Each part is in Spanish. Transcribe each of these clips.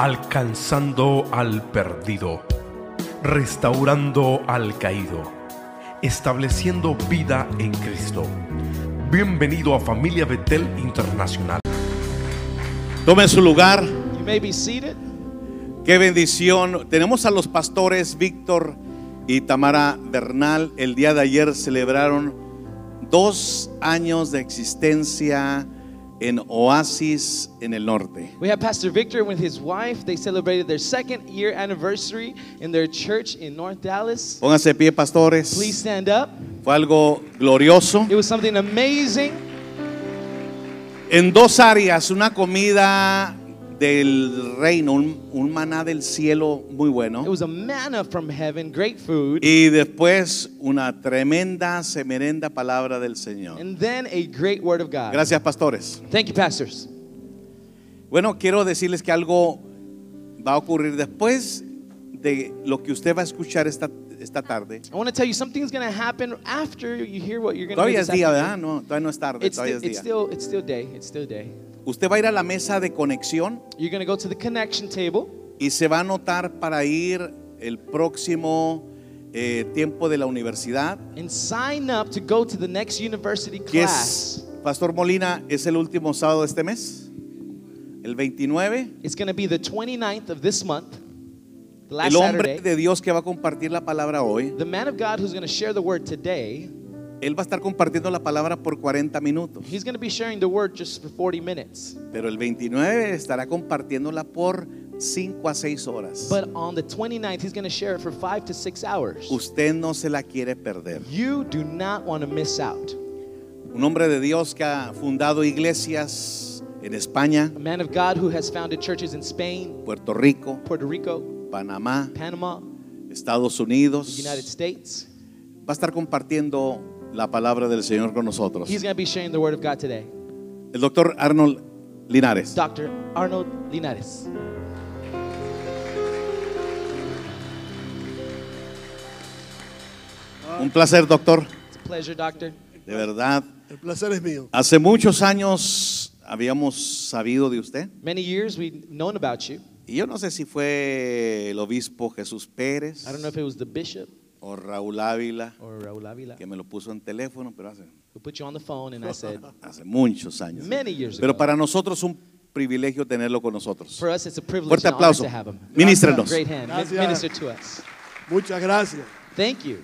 alcanzando al perdido, restaurando al caído, estableciendo vida en Cristo. Bienvenido a Familia Betel Internacional. Tome su lugar. You may be seated. Qué bendición. Tenemos a los pastores Víctor y Tamara Bernal. El día de ayer celebraron dos años de existencia en Oasis en el norte. We have Pastor Victor with his wife. They celebrated their second year anniversary in their church in North Dallas. Pónganse pie, pastores. Please stand up. Fue algo glorioso. It was something amazing. En dos áreas, una comida del reino, un, un maná del cielo muy bueno. It was a manna from heaven, great food, Y después una tremenda, semerenda palabra del Señor. and then a great word of God. Gracias, pastores. Thank you, pastors. Bueno, quiero decirles que algo va a ocurrir después de lo que usted va a escuchar esta, esta tarde. I want to tell you something's going to happen after you hear what you're going to Todavía es día. ¿verdad? No, todavía no es tarde, It's, todavía still, es it's, día. still, it's still day. It's still day. Usted va a ir a la mesa de conexión You're going to go to the connection table. y se va a anotar para ir el próximo eh, tiempo de la universidad, and sign up to go to the next university class. es, Pastor Molina, es el último sábado de este mes, el 29. It's going to be the 29th of this month, the last El hombre Saturday. de Dios que va a compartir la palabra hoy, The man of God who's going to share the word today, él va a estar compartiendo la palabra por 40 minutos. he's going to be sharing the word just for 40 minutes. Pero el 29 estará compartiéndola por 5 a 6 horas. But on the 29th, he's going to share it for five to six hours. Usted no se la quiere perder. You do not want to miss out. Un hombre de Dios que ha fundado iglesias en España, A man of God who has founded churches in Spain, Puerto Rico, Puerto Rico, Panamá, Panama, Estados Unidos. United States. Va a estar compartiendo la palabra del Señor con nosotros. He's going to be sharing the word of God today. El doctor Arnold Linares. Dr. Arnold Linares. Un placer, doctor. It's a pleasure, doctor. De verdad. El placer es mío. Hace muchos años habíamos sabido de usted. Many years we've known about you. Y yo no sé si fue el obispo Jesús Pérez I don't know if it was the bishop o Raúl Ávila or Avila que me lo puso en teléfono, pero hace, who put you on the phone, and I said, hace muchos años. many years Pero ago. para nosotros es un privilegio tenerlo con nosotros. For us, it's a privilege Fuerte and honor aplauso. to have him. Ministrenos. Great hand. Min- Gracias. Minister to us. Muchas gracias. Thank you.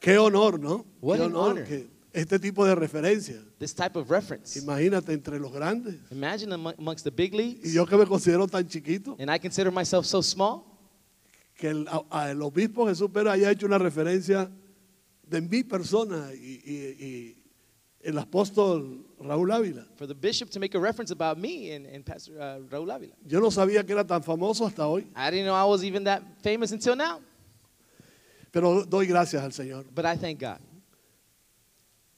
Qué honor, ¿no? What Qué an honor honor. que este tipo de referencia. This type of reference. Imagínate entre los grandes. Imagine amo- amongst the big Y leagues, yo que me considero tan chiquito, and I consider myself so small, que el, a- el obispo Jesús Pérez haya hecho una referencia de mi persona y, y- y el apóstol Raúl Ávila. for the bishop to make a reference about me and, and Pastor uh, Raúl Avila. Yo no sabía que era tan famoso hasta hoy, I didn't know I was even that famous until now, pero doy gracias al Señor but I thank God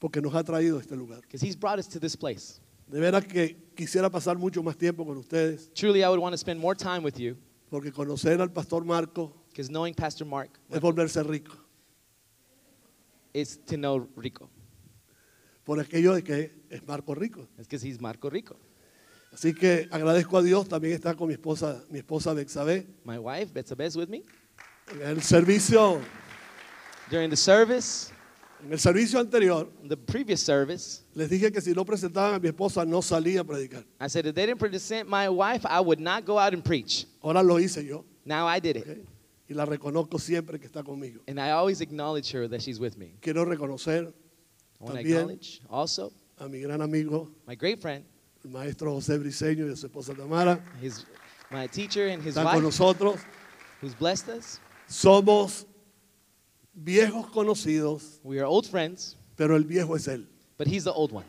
porque nos ha traído a este lugar. because He's brought us to this place. De veras que quisiera pasar mucho más tiempo con ustedes Truly, I would want to spend more time with you porque conocer al pastor Marco because knowing Pastor Mark es volverse rico. is to know Rico. por aquello de que es Marco Rico. It's because he's Marco Rico. Así que agradezco a Dios, también está con mi esposa, mi esposa Bexabé, My wife, Betsabé, is with me. en el servicio, During the service, en el servicio anterior, the previous service, les dije que si no presentaban a mi esposa no salía a predicar. I said if they didn't present my wife, I would not go out and preach. Ahora lo hice yo Now I did it. y la reconozco siempre que está conmigo. And I always acknowledge her that she's with me. Quiero reconocer I want to También. acknowledge also a mi gran amigo, my great friend, el maestro José Briseño y su esposa Tamara. his, my teacher and his Están con wife, nosotros. who's blessed us. Somos viejos conocidos, We are old friends, pero el viejo es él. but he's the old one.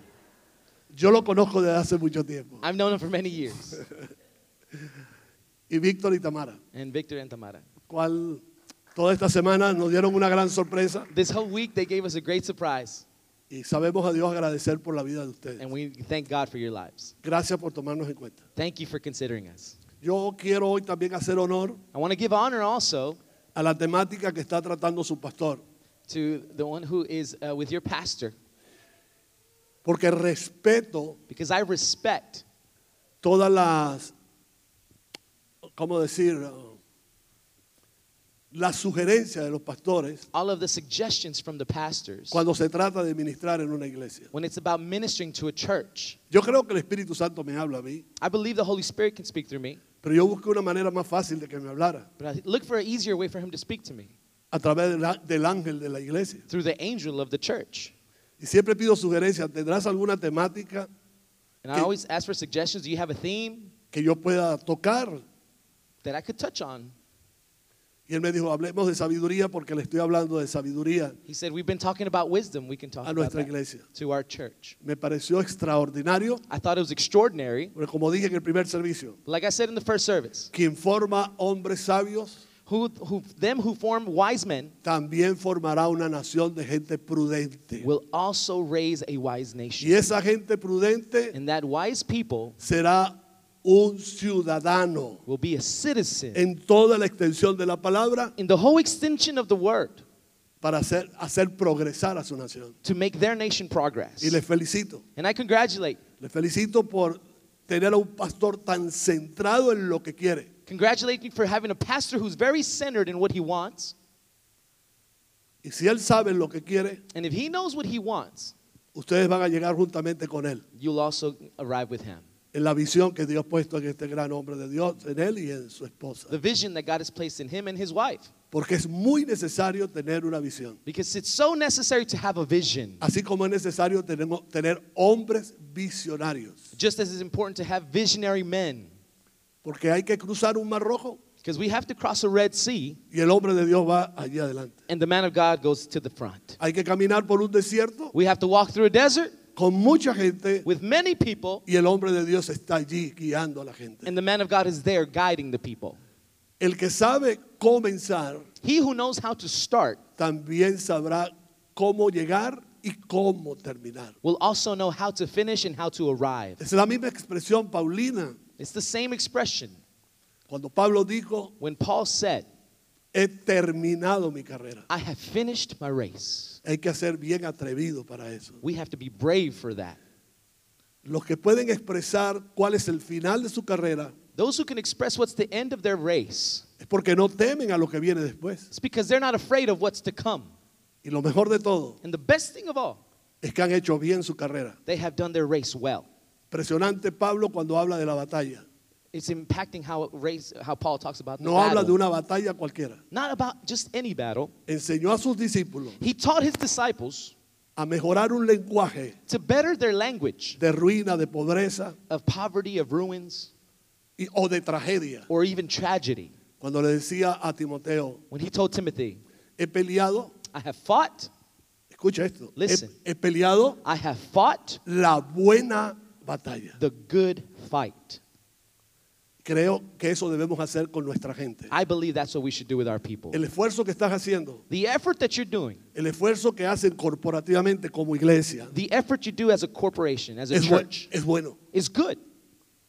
Yo lo conozco desde hace mucho tiempo. I've known him for many years. Y Víctor y Tamara, And Victor and Tamara. cual toda esta semana nos dieron una gran sorpresa This whole week, they gave us a great surprise. y sabemos a Dios agradecer por la vida de ustedes. And we thank God for your lives. Gracias por tomarnos en cuenta. Thank you for considering us. Yo quiero hoy también hacer honor I want to give honor also a la temática que está tratando su pastor, to the one who is uh, with your pastor porque respeto because I respect todas las ¿cómo decir? Uh, la sugerencia de los pastores all of the suggestions from the pastors cuando se trata de ministrar en una iglesia. when it's about ministering to a church. Yo creo que el Espíritu Santo me habla a mí, I believe the Holy Spirit can speak through me, pero yo busqué una manera más fácil de que me hablara but I look for an easier way for him to speak to me a través del, á- del ángel de la iglesia. through the angel of the church. Y siempre pido sugerencias. ¿Tendrás alguna temática And I Que- always ask for suggestions. Do you have a theme que yo pueda tocar? that I could touch on? Y él me dijo, hablemos de sabiduría porque le estoy hablando de sabiduría He said, We've been talking about wisdom. We can talk a about nuestra that iglesia. to our church. Me pareció extraordinario, I thought it was extraordinary. porque como dije en el primer servicio, Like I said in the first service, quien forma hombres sabios who, who, them who form wise men también formará una nación de gente prudente. will also raise a wise Y nation. esa gente prudente And that wise people será un ciudadano will be a citizen en toda la extensión de la palabra in the whole extension of the word para hacer, hacer progresar a su nación. to make their nation progress. Y les felicito. And I congratulate, Les felicito por tener a un pastor tan centrado en lo que quiere. congratulate you for having a pastor who's very centered in what he wants. Y si él sabe lo que quiere, And if he knows what he wants, ustedes van a llegar juntamente con él you'll also arrive with him. En la visión que Dios ha puesto en este gran hombre de Dios, en él y en su esposa. The vision that God has placed in him and his wife. Porque es muy necesario tener una visión. Because it's so necessary to have a vision. Así como es necesario tenemos, tener hombres visionarios. Just as it's important to have visionary men. Porque hay que cruzar un mar rojo Because we have to cross a Red Sea, y el hombre de Dios va allí adelante. and the man of God goes to the front. Hay que caminar por un desierto We have to walk through a desert con mucha gente with many people, y el hombre de Dios está allí guiando a la gente. and the man of God is there guiding the people. El que sabe comenzar He who knows how to start también sabrá cómo llegar y cómo terminar. will also know how to finish and how to arrive. Es la misma expresión paulina It's the same expression cuando Pablo dijo, when Paul said, he terminado mi carrera. I have finished my race. Hay que ser bien atrevido para eso. We have to be brave for that. Los que pueden expresar cuál es el final de su carrera Those who can express what's the end of their race, es porque no temen a lo que viene después. it's because they're not afraid of what's to come. Y lo mejor de todo And the best thing of all, es que han hecho bien su carrera. they have done their race well. Impresionante Pablo cuando habla de la batalla. It's impacting how race, how Paul talks about the No habla de battle. una batalla cualquiera. Not about just any battle. Enseñó a sus discípulos He taught his disciples a mejorar un lenguaje to better their language de ruina, de pobreza of poverty, of ruins, y- o de tragedia. or even tragedy. Cuando le decía a Timoteo, When he told Timothy, he peleado, I have fought, escucha esto, he, Listen. he peleado I have fought la buena batalla. the good fight. Creo que eso debemos hacer con nuestra gente. I believe that's what we should do with our people. El esfuerzo que estás haciendo, The effort that you're doing, el esfuerzo que hacen corporativamente como iglesia, the effort you do as a corporation, as a es, bu- church, es bueno. is good.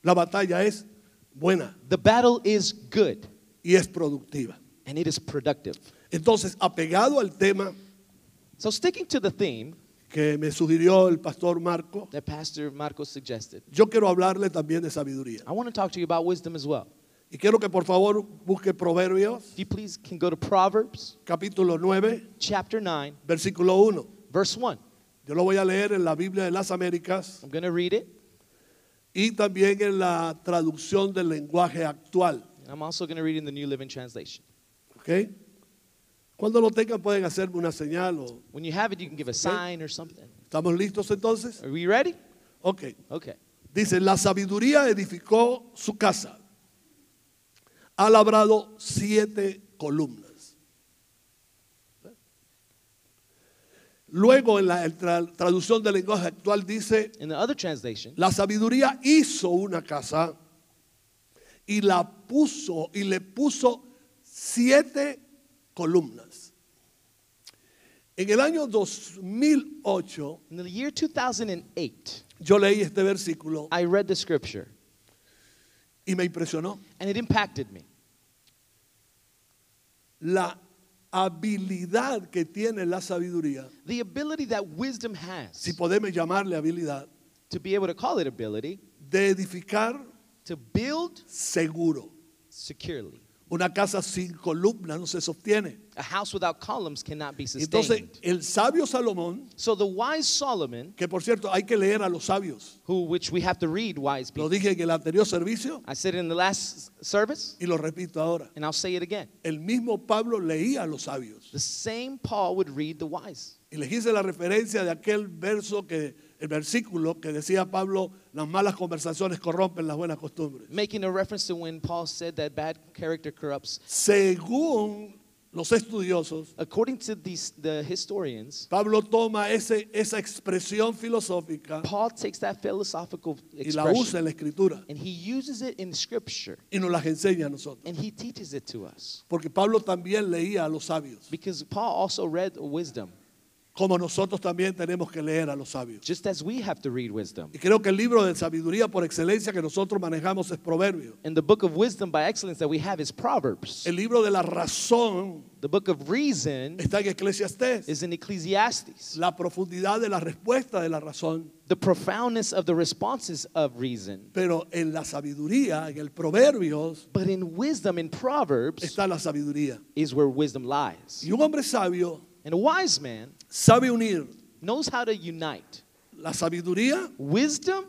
La batalla es buena The battle is good y es productiva. and it is productive. Entonces, apegado al tema So, sticking to the theme que me sugirió el pastor Marco, that Pastor Marcos suggested, yo quiero hablarle también de sabiduría. I want to talk to you about wisdom as well. Y quiero que por favor busque Proverbios, If you please can go to Proverbs capítulo 9, chapter 9, versículo 1. verse 1. Yo lo voy a leer en la Biblia de las Américas I'm going to read it. y también en la traducción del lenguaje actual. and I'm also going to read in the New Living Translation. ¿Ok? Cuando lo tengan pueden hacerme una señal. O, When you have it, you can give a sign or something. ¿Estamos listos entonces? Are we ready? Ok. Okay. Dice, la sabiduría edificó su casa. Ha labrado siete columnas. Luego en la tra- traducción del lenguaje actual dice, In the other translation, la sabiduría hizo una casa y la puso y le puso siete columnas. En el año 2008 in the year 2008, yo leí este versículo I read the scripture y me impresionó. and it impacted me. La habilidad que tiene la sabiduría, The ability that wisdom si has podemos llamarle habilidad, to be able to call it ability, de edificar to build seguro. securely. Una casa sin columna no se sostiene. A house without columns cannot be Entonces, sustained. el sabio Salomón, So the wise Solomon, que por cierto hay que leer a los sabios, who which we have to read wise lo people. dije en el anterior servicio I said in the last service, y lo repito ahora. and I'll say it again. El mismo Pablo leía a los sabios. The same Paul would read the wise. Y les hice la referencia de aquel verso que, el versículo que decía Pablo, las malas conversaciones corrompen las buenas costumbres. Making a reference to when Paul said that bad character corrupts. Según los estudiosos, According to these, the historians, Pablo toma ese, esa expresión filosófica Paul takes that philosophical y la usa expression en la escritura and he uses it in scripture y nos las enseña a nosotros. and he teaches it to us. Porque Pablo también leía a los sabios, Because Paul also read wisdom, como nosotros también tenemos que leer a los sabios. just as we have to read wisdom. Y creo que el libro de sabiduría por excelencia que nosotros manejamos es Proverbio. And the book of wisdom by excellence that we have is Proverbs. El libro de la razón The book of reason está en Eclesiastés. is in Ecclesiastes. La profundidad de la respuesta de la razón. The profoundness of the responses of reason. Pero en la sabiduría, en el Proverbios, But in wisdom, in Proverbs, está la sabiduría. is where wisdom lies. Y un hombre sabio And a wise man sabe unir knows how to unite la sabiduría wisdom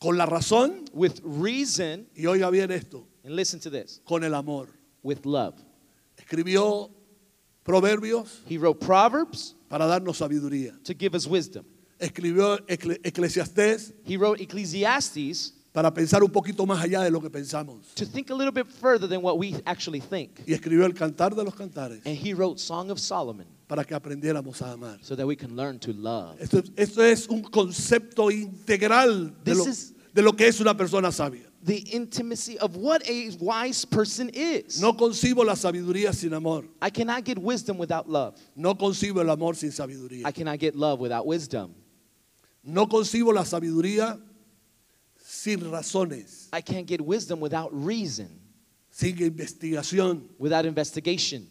con la razón with reason, y oiga bien esto, and listen to this, con el amor. with love. Escribió Proverbios He wrote Proverbs para darnos sabiduría. to give us wisdom. Escribió Ecle- Eclesiastés He wrote Ecclesiastes para pensar un poquito más allá de lo que pensamos. to think a little bit further than what we actually think. Y escribió el Cantar de los Cantares And he wrote Song of Solomon para que aprendiéramos a amar. so that we can learn to love. Esto, esto es un concepto integral de lo, is- de lo que es una persona sabia. The intimacy of what a wise person is. No concibo la sabiduría sin amor. I cannot get wisdom without love. No concibo el amor sin sabiduría. I cannot get love without wisdom. No concibo la sabiduría sin razones, I can't get wisdom without reason, sin investigación, without investigation.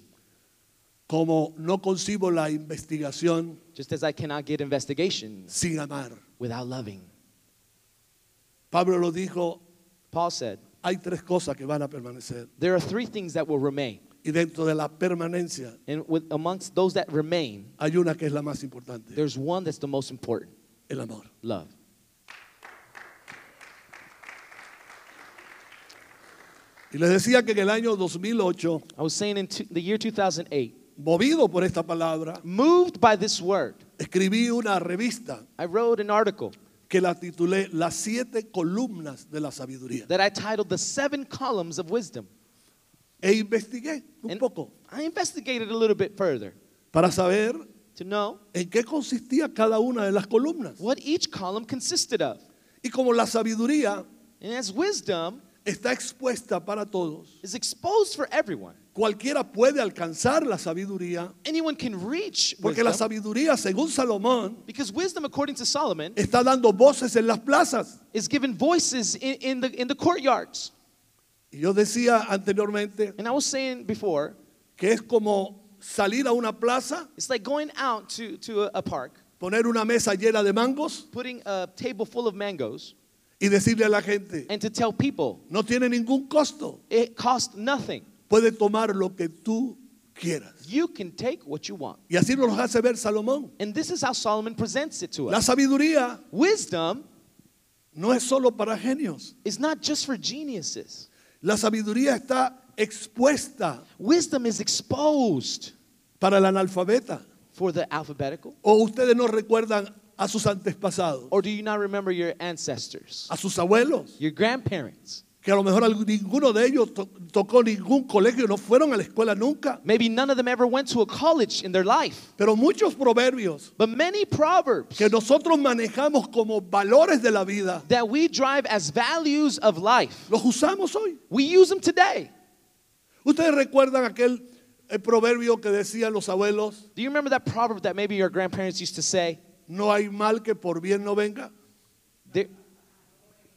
como no concibo la investigación Just as I cannot get investigation sin amar. without loving. Pablo lo dijo, Paul said, hay tres cosas que van a permanecer. There are three things that will remain. Y dentro de la permanencia And with, amongst those that remain, hay una que es la más importante, there's one that's the most important el amor. love. Y les decía que en el año 2008, I was saying in the year 2008, movido por esta palabra, moved by this word, escribí una revista I wrote an article que la titulé Las siete columnas de la sabiduría. that I titled The Seven Columns of Wisdom. E investigué un And poco I investigated a little bit further para saber to know en qué consistía cada una de las columnas. what each column consisted of. Y como la sabiduría And as wisdom está expuesta para todos, is exposed for everyone, cualquiera puede alcanzar la sabiduría, anyone can reach porque la wisdom sabiduría, según Salomón, because wisdom, according to Solomon, está dando voces en las plazas. is given voices in, in, the, in the courtyards. Y yo decía anteriormente And I was saying before, que es como salir a una plaza, it's like going out to, to a, a park, poner una mesa llena de mangos putting a table full of mangoes, y decirle a la gente, and to tell people no tiene ningún costo, it costs nothing. puede tomar lo que tú quieras. You can take what you want. Y así nos hace ver Salomón. And this is how Solomon presents it to La us. sabiduría Wisdom no es solo para genios. is not just for geniuses. La sabiduría está expuesta Wisdom is exposed para el analfabeta. for the alphabetical. ¿O ustedes no recuerdan a sus antepasados, Or do you not remember your ancestors, a sus abuelos? your grandparents? Que a lo mejor ninguno de ellos to- tocó ningún colegio, no fueron a la escuela nunca. Maybe none of them ever went to a college in their life. Pero muchos proverbios But many proverbs que nosotros manejamos como valores de la vida, that we drive as values of life, los usamos hoy. we use them today. ¿Ustedes recuerdan aquel eh, proverbio que decían los abuelos? Do you remember that proverb that maybe your grandparents used to say? No hay mal que por bien no venga. There,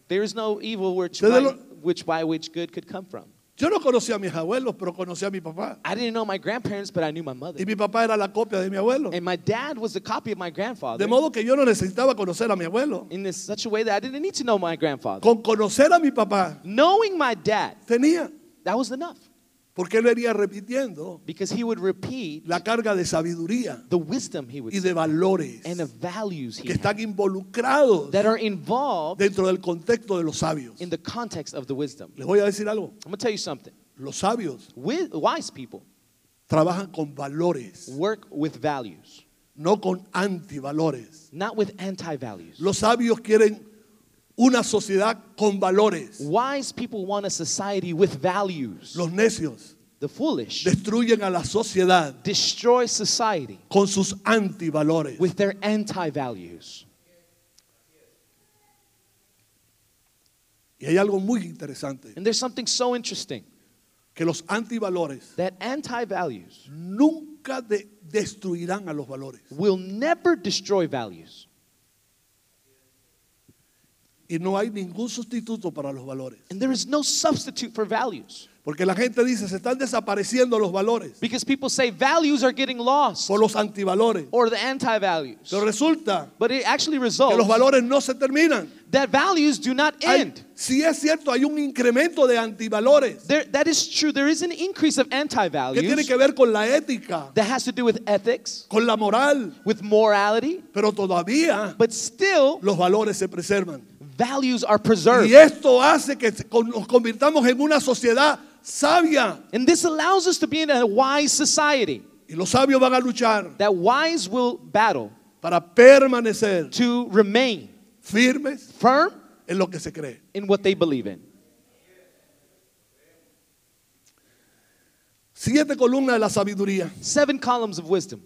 there is no evil which by, which by which good could come from. Yo no conocía a mis abuelos, pero conocí a mi papá. I didn't know my grandparents, but I knew my mother. Y mi papá era la copia de mi abuelo. And my dad was the copy of my grandfather. De modo que yo no necesitaba conocer a mi abuelo. in this, such a way that I didn't need to know my grandfather. Con conocer a mi papá Knowing my dad, tenía, that was enough. Porque él venía repitiendo Because he would repeat la carga de sabiduría the wisdom he would y de valores and the values he que had están involucrados that are involved dentro del contexto de los sabios. in the context of the wisdom. Les voy a decir algo. I'm going to tell you something. Los sabios Wi- wise people trabajan con valores, work with values, no con antivalores. not with anti values. Los sabios quieren una sociedad con valores. Wise people want a society with values. Los necios The foolish destruyen a la sociedad destroy society con sus antivalores. with their anti values. Y hay algo muy interesante, And there's something so interesting que los antivalores that anti values nunca de- destruirán a los valores. will never destroy values. Y no hay ningún sustituto para los valores. And there is no substitute for values. Porque la gente dice, se están desapareciendo los valores Because people say values are getting lost por los antivalores. or the anti values. Pero resulta But it actually que los results valores no se terminan. that values do not Hay- end. si es cierto, hay un incremento de antivalores There, that is true. There is an increase of anti que tiene que ver con la ética, that has to do with ethics, con la moral, with morality, pero todavía but still los valores se preservan. Values are preserved. Y esto hace que nos convirtamos en una sociedad sabia. And this allows us to be in a wise society. Y los sabios van a luchar That wise will battle para permanecer to remain firmes firm en lo que se cree. in what they believe in. Siete columnas de la sabiduría. Seven columns of wisdom.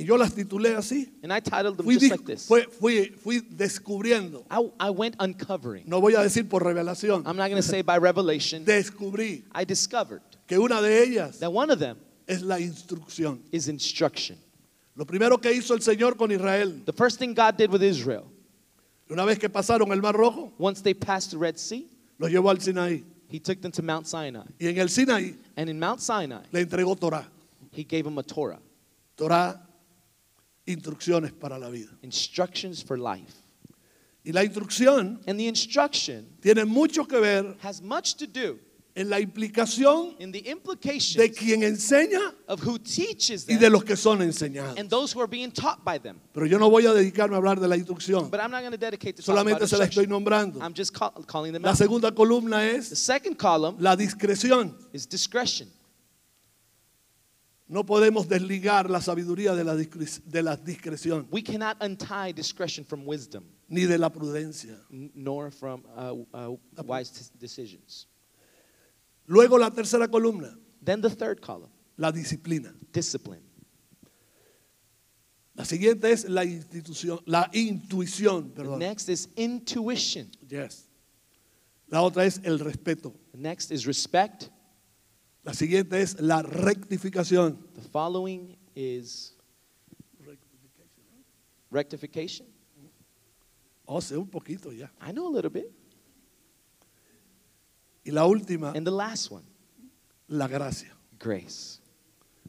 Y yo las titulé así. And I titled them Fui, just like this. fue- fui- fui descubriendo. I, I went uncovering. No voy a decir por revelación. I'm not going to say by revelation. Descubrí I discovered que una de ellas that one of them es la instrucción. is instruction. Lo primero que hizo el Señor con Israel, The first thing God did with Israel, una vez que pasaron el Mar Rojo, once they passed the Red Sea, los llevó al Sinaí. He took them to Mount Sinai. Y en el Sinaí And in Mount Sinai, le entregó Torah. He gave them a Torah, Torah, instrucciones para la vida. instructions for life. Y la instrucción And the instruction tiene mucho que ver has much to do en la implicación in the de quien enseña of who teaches y them de los que son enseñados. and those who are being taught by them. Pero yo no voy a dedicarme a hablar de la instrucción. But I'm not going to dedicate to Solamente se la estoy nombrando. I'm just call, calling them La segunda columna The es second column la discreción. is discretion. No podemos desligar la sabiduría de la, de la discreción, We cannot untie discretion from wisdom, ni de la prudencia. nor from uh, uh, wise decisions. Luego la tercera columna, Then the third column, la disciplina. discipline. La siguiente es la institución, la intuición, The perdón. next is intuition. Yes. La otra es el respeto. The next is respect. La siguiente es la rectificación. The following is rectification. Oh, sé un poquito ya. I know a little bit. Y la última, And the last one, la gracia. grace.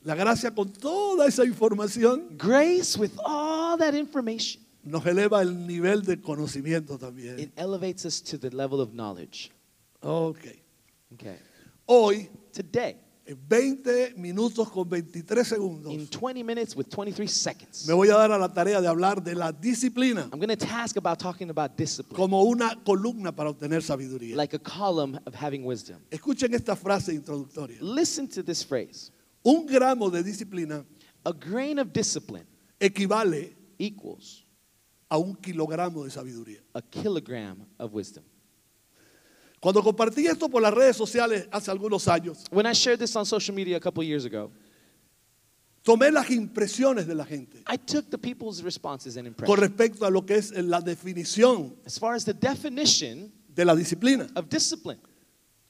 La gracia con toda esa información Grace with all that information. nos eleva el nivel de conocimiento también. It elevates us to the level of knowledge. Ok. Okay. Hoy, Today, en 20 minutos con 23 segundos, in 20 minutes with 23 seconds, me voy a dar a la tarea de hablar de la disciplina I'm going to task about talking about discipline, como una columna para obtener sabiduría. like a column of having wisdom. Escuchen esta frase introductoria. Listen to this phrase. Un gramo de disciplina A grain of discipline equivale equals a un kilogramo de sabiduría. a kilogram of wisdom. Cuando compartí esto por las redes sociales hace algunos años, When I shared this on social media a couple years ago, tomé las impresiones de la gente I took the people's responses and con impressions respecto a lo que es la definición as far as the definition de la disciplina. of discipline,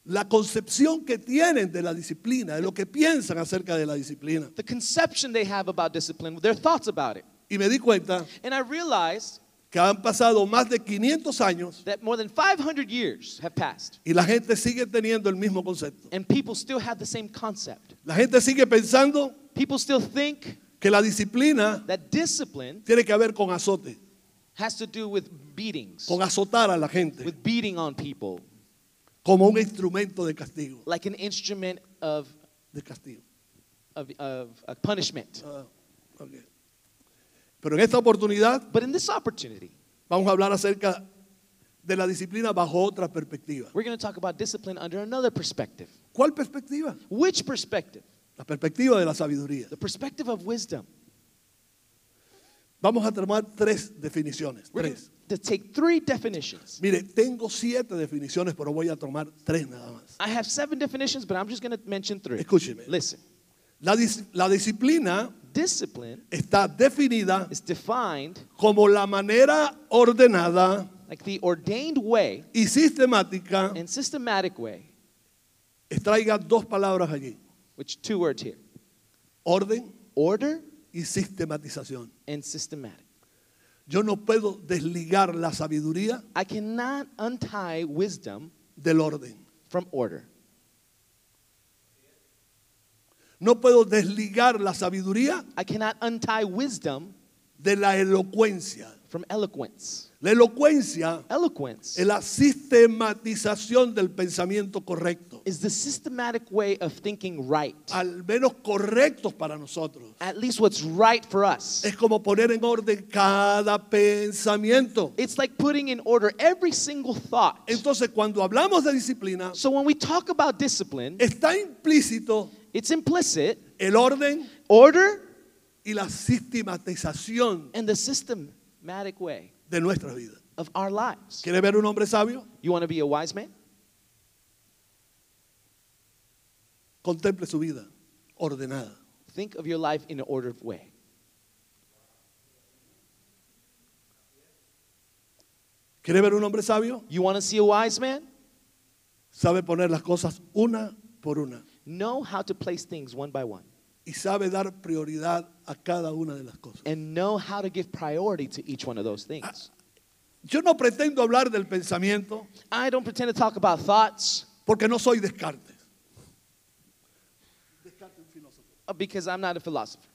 La concepción que tienen de la disciplina, de lo que piensan acerca de la disciplina. the conception they have about discipline, their thoughts about it. Y me di cuenta And I realized que han pasado más de 500 años that more than 500 years have passed, y la gente sigue teniendo el mismo concepto. and people still have the same concept. La gente sigue pensando People still think que la disciplina that discipline tiene que ver con azote, has to do with beatings, con azotar a la gente with beating on people, como un instrumento de castigo, like an instrument of, de castigo. of, of punishment. Ah, ok. Pero en esta oportunidad But in this opportunity, vamos a hablar acerca de la disciplina bajo otra perspectiva. we're going to talk about discipline under another perspective. ¿Cuál perspectiva? Which perspective? La perspectiva de la sabiduría. The perspective of wisdom. Vamos a tomar tres definiciones. We're going Tres. to take three definitions. Mire, tengo siete definiciones, pero voy a tomar tres nada más. I have seven definitions, but I'm just going to mention three. Escúcheme. Listen, La, dis- la disciplina discipline está definida is defined como la manera ordenada like the ordained way y sistemática. and systematic way, Extraiga dos palabras allí. which two words here Orden order y sistematización. and systematic. Yo no puedo desligar la sabiduría I cannot untie wisdom del orden. from order. No puedo desligar la sabiduría I cannot untie wisdom de la elocuencia. from eloquence. La elocuencia Eloquence es la sistematización del pensamiento correcto. is the systematic way of thinking right. Al menos correctos para nosotros. At least what's right for us. Es como poner en orden cada pensamiento. It's like putting in order every single thought. Entonces, cuando hablamos de disciplina, So when we talk about discipline, está implícito it's implicit el orden order y la sistematización and the systematic way de of our lives. ¿Quiere ver un hombre sabio? You want to be a wise man? Contemple su vida ordenada. Think of your life in an ordered way. ¿Quiere ver un hombre sabio? You want to see a wise man? Sabe poner las cosas una por una Know how to place things one by one y sabe dar prioridad a cada una de las cosas. and know how to give priority to each one of those things. Yo no pretendo hablar del pensamiento I don't pretend to talk about thoughts porque no soy Descartes. Descartes un uh, because I'm not a philosopher.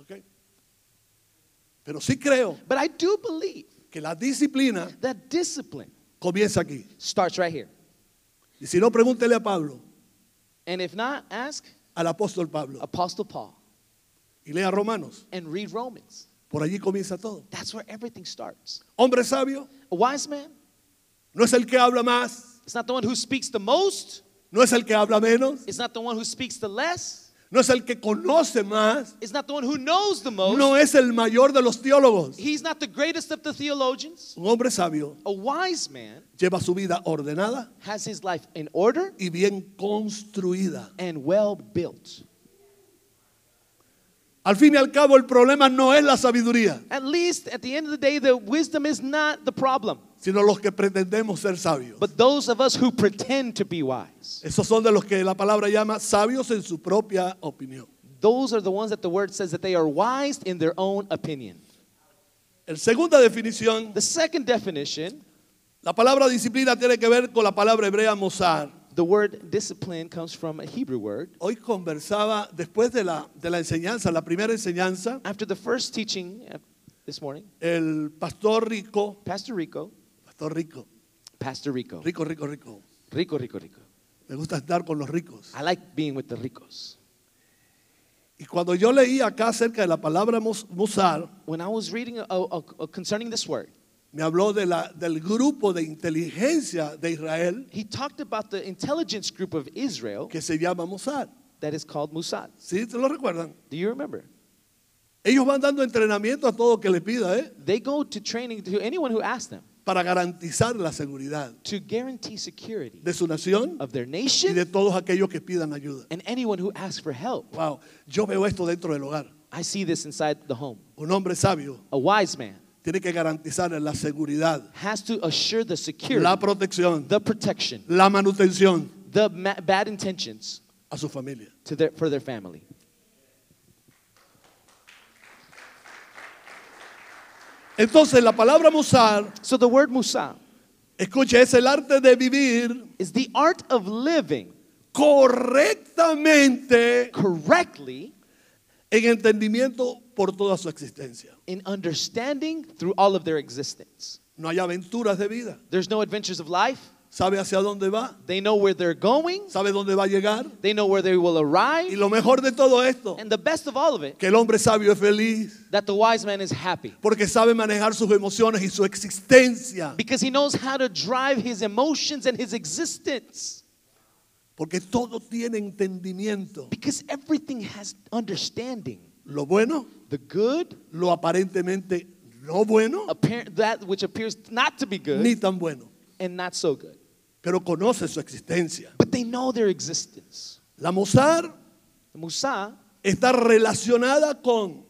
¿ok? Pero sí creo But I do believe que la disciplina that discipline comienza aquí. starts right here. Y si no, pregúntele a Pablo, And if not, ask al apóstol Pablo, Apostle Paul y lea Romanos. and read Romans. Por allí comienza todo. That's where everything starts. Hombre sabio A wise man no es el que habla más, is not the one who speaks the most, no es el que habla menos, it's not the one who speaks the less, no es el que conoce más, it's not the one who knows the most. no es el mayor de los teólogos. He's not the greatest of the theologians. Un hombre sabio A wise man lleva su vida ordenada has his life in order y bien construida. and well built. Al fin y al cabo, el problema no es la sabiduría, At least at the end of the day, the wisdom is not the problem, sino los que pretendemos ser sabios. but those of us who pretend to be wise. Esos son de los que la palabra llama sabios en su propia opinión. Those are the ones that the word says that they are wise in their own opinion. Segunda definición, The second definition, la palabra disciplina tiene que ver con la palabra hebrea mozar. The word discipline comes from a Hebrew word. Hoy conversaba, después de la, de la enseñanza, la primera enseñanza, After the first teaching uh, this morning, el pastor Rico, Pastor Rico, pastor Rico, Pastor Rico, Rico, Rico, Rico. Rico, Rico, Rico. Me gusta estar con los ricos. I like being with the ricos. Y cuando yo leí acá acerca de la palabra mozar, When I was reading uh, uh, uh, concerning this word, me habló de la, del grupo de inteligencia de Israel he talked about the intelligence group of Israel que se llama Mossad. that is called Mossad. ¿Sí? ¿Te lo recuerdan? Do you remember? Ellos van dando entrenamiento a todo que le pida, ¿eh? They go to training to anyone who asks them Para garantizar la seguridad to guarantee security de su nación of their y nation de todos aquellos que pidan ayuda. and anyone who asks for help. Wow, yo veo esto dentro del hogar. I see this inside the home. Un hombre sabio A wise man tiene que garantizar la seguridad, has to assure the security, la protección, the protection, la manutención the ma- bad intentions a su familia. to their, for their family. Entonces la palabra musar, So the word Musa escuche, es el arte de vivir is the art of living correctamente correctly en entendimiento por toda su existencia. in understanding through all of their existence. No hay aventuras de vida. There's no adventures of life. Sabe hacia dónde va, They know where they're going. sabe dónde va a llegar. They know where they will Y arrive. lo mejor de todo esto, And the best of all of it, que el hombre sabio es feliz that the wise man is happy porque sabe manejar sus emociones y su existencia. because he knows how to drive his emotions and his existence. Porque todo tiene entendimiento. Because everything has understanding. Lo bueno, The good, lo aparentemente no bueno, appear, that which appears not to be good, ni tan bueno. and not so good. Pero conoce su existencia. But they know their existence. La Musar Musa está relacionada con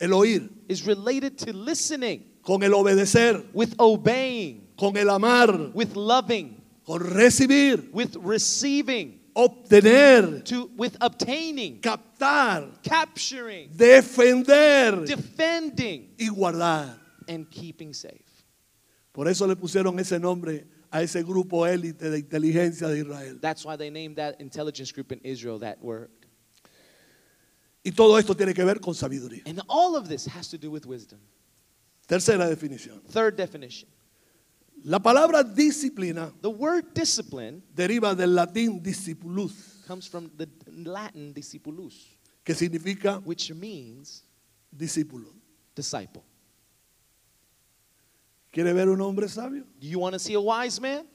el oír, is related to listening, con el obedecer, with obeying, con el amar, with loving, con recibir, with receiving, obtener, to with obtaining, captar, capturing, defender defending, y guardar. and keeping safe. Por eso le pusieron ese nombre a ese grupo élite de inteligencia de Israel. That's why they named that intelligence group in Israel that word. Y todo esto tiene que ver con sabiduría. And all of this has to do with wisdom. Tercera definición. Third definition. La palabra disciplina The word discipline deriva del latín discipulus, comes from the Latin discipulus, que significa which means discípulo. disciple. ¿Quiere ver un hombre sabio? Do you want to see a wise man?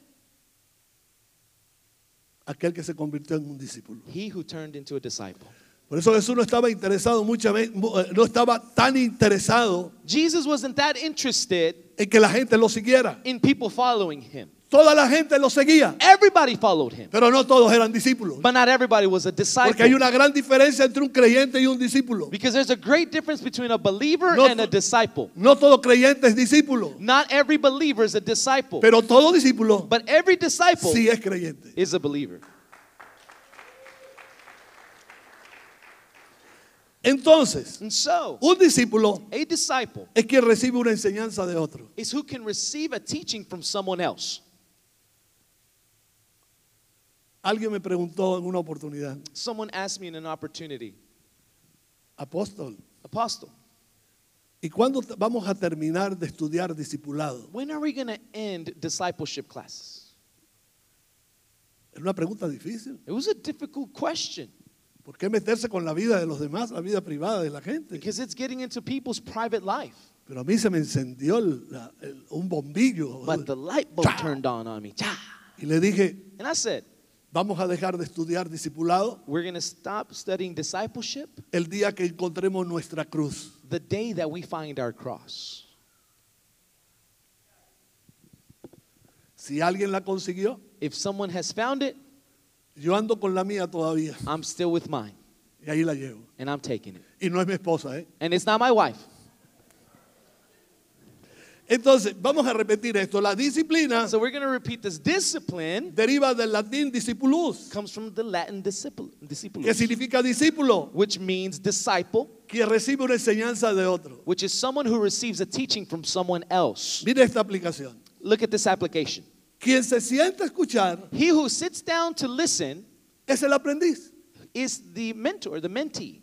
Aquel que se convirtió en un discípulo. He who turned into a disciple. Por eso Jesús no estaba interesado muchas veces, no estaba tan interesado Jesus wasn't that interested en que la gente lo siguiera. in people following him. Toda la gente lo seguía, Everybody followed him, pero no todos eran discípulos. but not everybody was a Porque hay disciple. una gran diferencia entre un creyente y un discípulo. Because there's a great difference between a believer No and a to- disciple. No todo creyente es discípulo, Not every believer is a disciple, pero todo discípulo but every disciple sí es creyente. is a believer. Entonces, And so, un discípulo a disciple es quien recibe una enseñanza de otro. is who can receive a teaching from someone else. Alguien me preguntó en una oportunidad, Someone asked me in an opportunity, apóstol, Apostle, ¿y cuándo vamos a terminar de estudiar discipulado? when are we going to end discipleship classes? Es una pregunta difícil. It was a difficult question ¿Por qué meterse con la vida de los demás, la vida privada de la gente? because it's getting into people's private life. Pero a mí se me encendió el- el- un bombillo But the light bulb turned on on me. Cha. y le dije, And I said, vamos a dejar de estudiar discipulado we're going to stop studying discipleship el día que encontremos nuestra cruz. the day that we find our cross. Si alguien la consiguió, If someone has found it, yo ando con la mía todavía I'm still with mine y ahí la llevo. and I'm taking it. Y no es mi esposa, ¿eh? And it's not my wife. Entonces, vamos a repetir esto. La disciplina So we're going to repeat this. Discipline deriva del latín discipulus, comes from the Latin disciple, que discipulus, significa discípulo, which means disciple, quien recibe una enseñanza de otro. which is someone who receives a teaching from someone else. Mire esta aplicación. Look at this application. Quien se sienta a escuchar He who sits down to listen es el aprendiz. is the mentor, the mentee,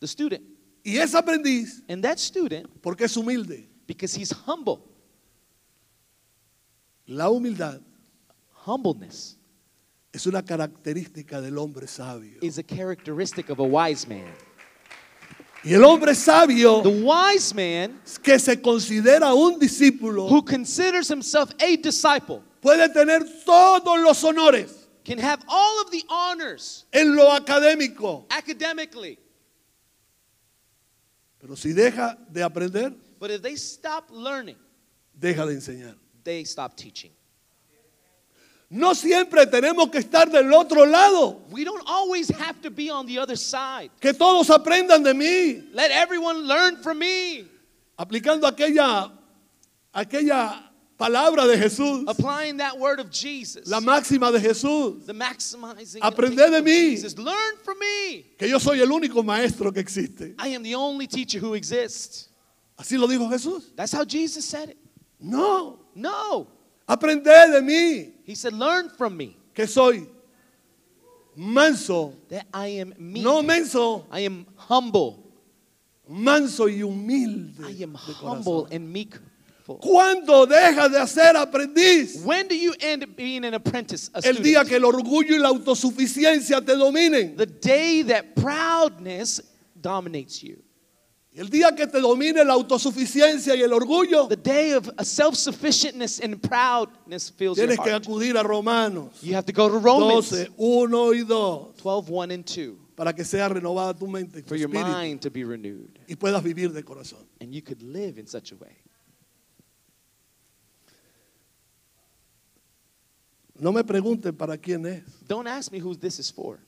the student. Y es aprendiz And that student, porque es humilde. because he's humble, La humildad humbleness es una característica del hombre sabio. is a characteristic of a wise man. Y el hombre sabio The wise man que se considera un discípulo who considers himself a disciple puede tener todos los honores can have all of the honors en lo académico. academically. Pero si deja de aprender, But if they stop learning, deja de enseñar. they stop teaching. No siempre tenemos que estar del otro lado. We don't always have to be on the other side. Que todos aprendan de mí. Let everyone learn from me. Aplicando aquella, aquella palabra de Jesús. Applying that word of Jesus. La máxima de Jesús. the maximizing Aprende de mí. Jesus. Learn from me. Que yo soy el único maestro que existe. I am the only teacher who exists. ¿Así lo dijo Jesús? That's how Jesus said it. No. No. Aprended de mí, He said, Learn from me que soy manso, that I am meek. no menso, I am humble. manso y humilde. I am humble and meek. ¿Cuándo dejas de ser aprendiz? When do you end up being an apprentice? A El día que el orgullo y la autosuficiencia te dominen. the day that proudness dominates you. El día que te domine la autosuficiencia y el orgullo, The day of self-sufficientness and proudness fills your tienes que heart. acudir a Romanos You have to go to Romans 12, 1 y 2, 12, 1 and 2 para que sea renovada tu mente y tu for your espíritu mind to be renewed. y puedas vivir de corazón. And you could live in such a way. No me pregunten para quién es, Don't ask me who this is for.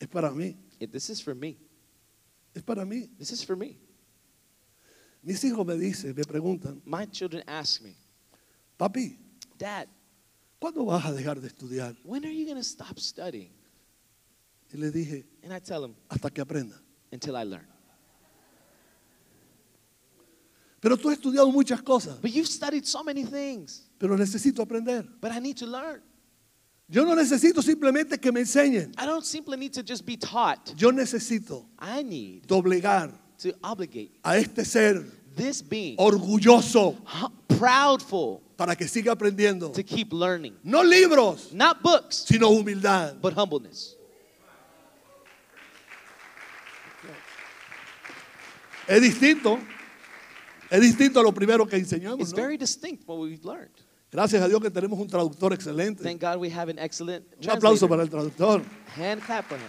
es para mí, It- This is for me. es para mí. This is for me. Mis hijos me dicen, me preguntan, My children ask me, papi, Dad, ¿cuándo vas a dejar de estudiar? when are you going to stop studying? Y le dije, And I tell hasta que aprenda. until I learn. Pero tú has estudiado muchas cosas, But you've studied so many things, pero necesito aprender. but I need to learn. Yo no necesito simplemente que me enseñen. I don't simply need to just be taught. Yo necesito I need doblegar to obligate a este ser this being orgulloso proudful para que siga aprendiendo. to keep learning. No libros, Not books, sino humildad. but humbleness. Es distinto. Es distinto a lo primero que enseñamos. It's ¿no? very distinct what we've learned. Gracias a Dios que tenemos un traductor excelente. Thank God we have an excellent Un aplauso para el traductor. Hand clap for him.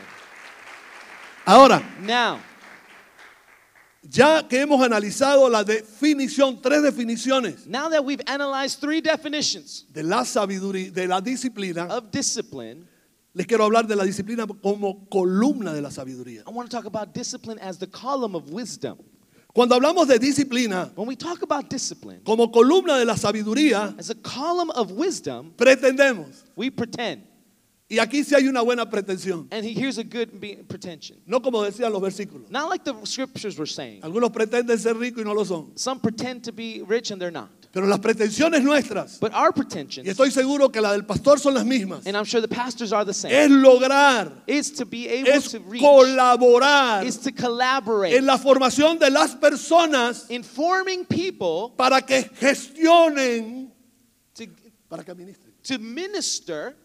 Ahora, Now, ya que hemos analizado la definición, tres definiciones now that we've analyzed three definitions de la sabiduría, de la disciplina, of discipline, les quiero hablar de la disciplina como columna de la sabiduría. I want to talk about discipline as the column of wisdom. Cuando hablamos de disciplina When we talk about discipline como columna de la sabiduría, as a column of wisdom, pretendemos, we pretend. Y aquí sí hay una buena pretensión, And he- here's a good be- pretension. no como decían los versículos. Not like the scriptures were saying. Algunos pretenden ser ricos y no lo son. Some pretend to be rich and they're not. Pero las pretensiones nuestras, But our y pretensions, estoy seguro que la del pastor son las mismas, and I'm sure the pastors are the same, es lograr, is to be able es to reach, colaborar is to collaborate en la formación de las personas people para que gestionen, to, para que administren to minister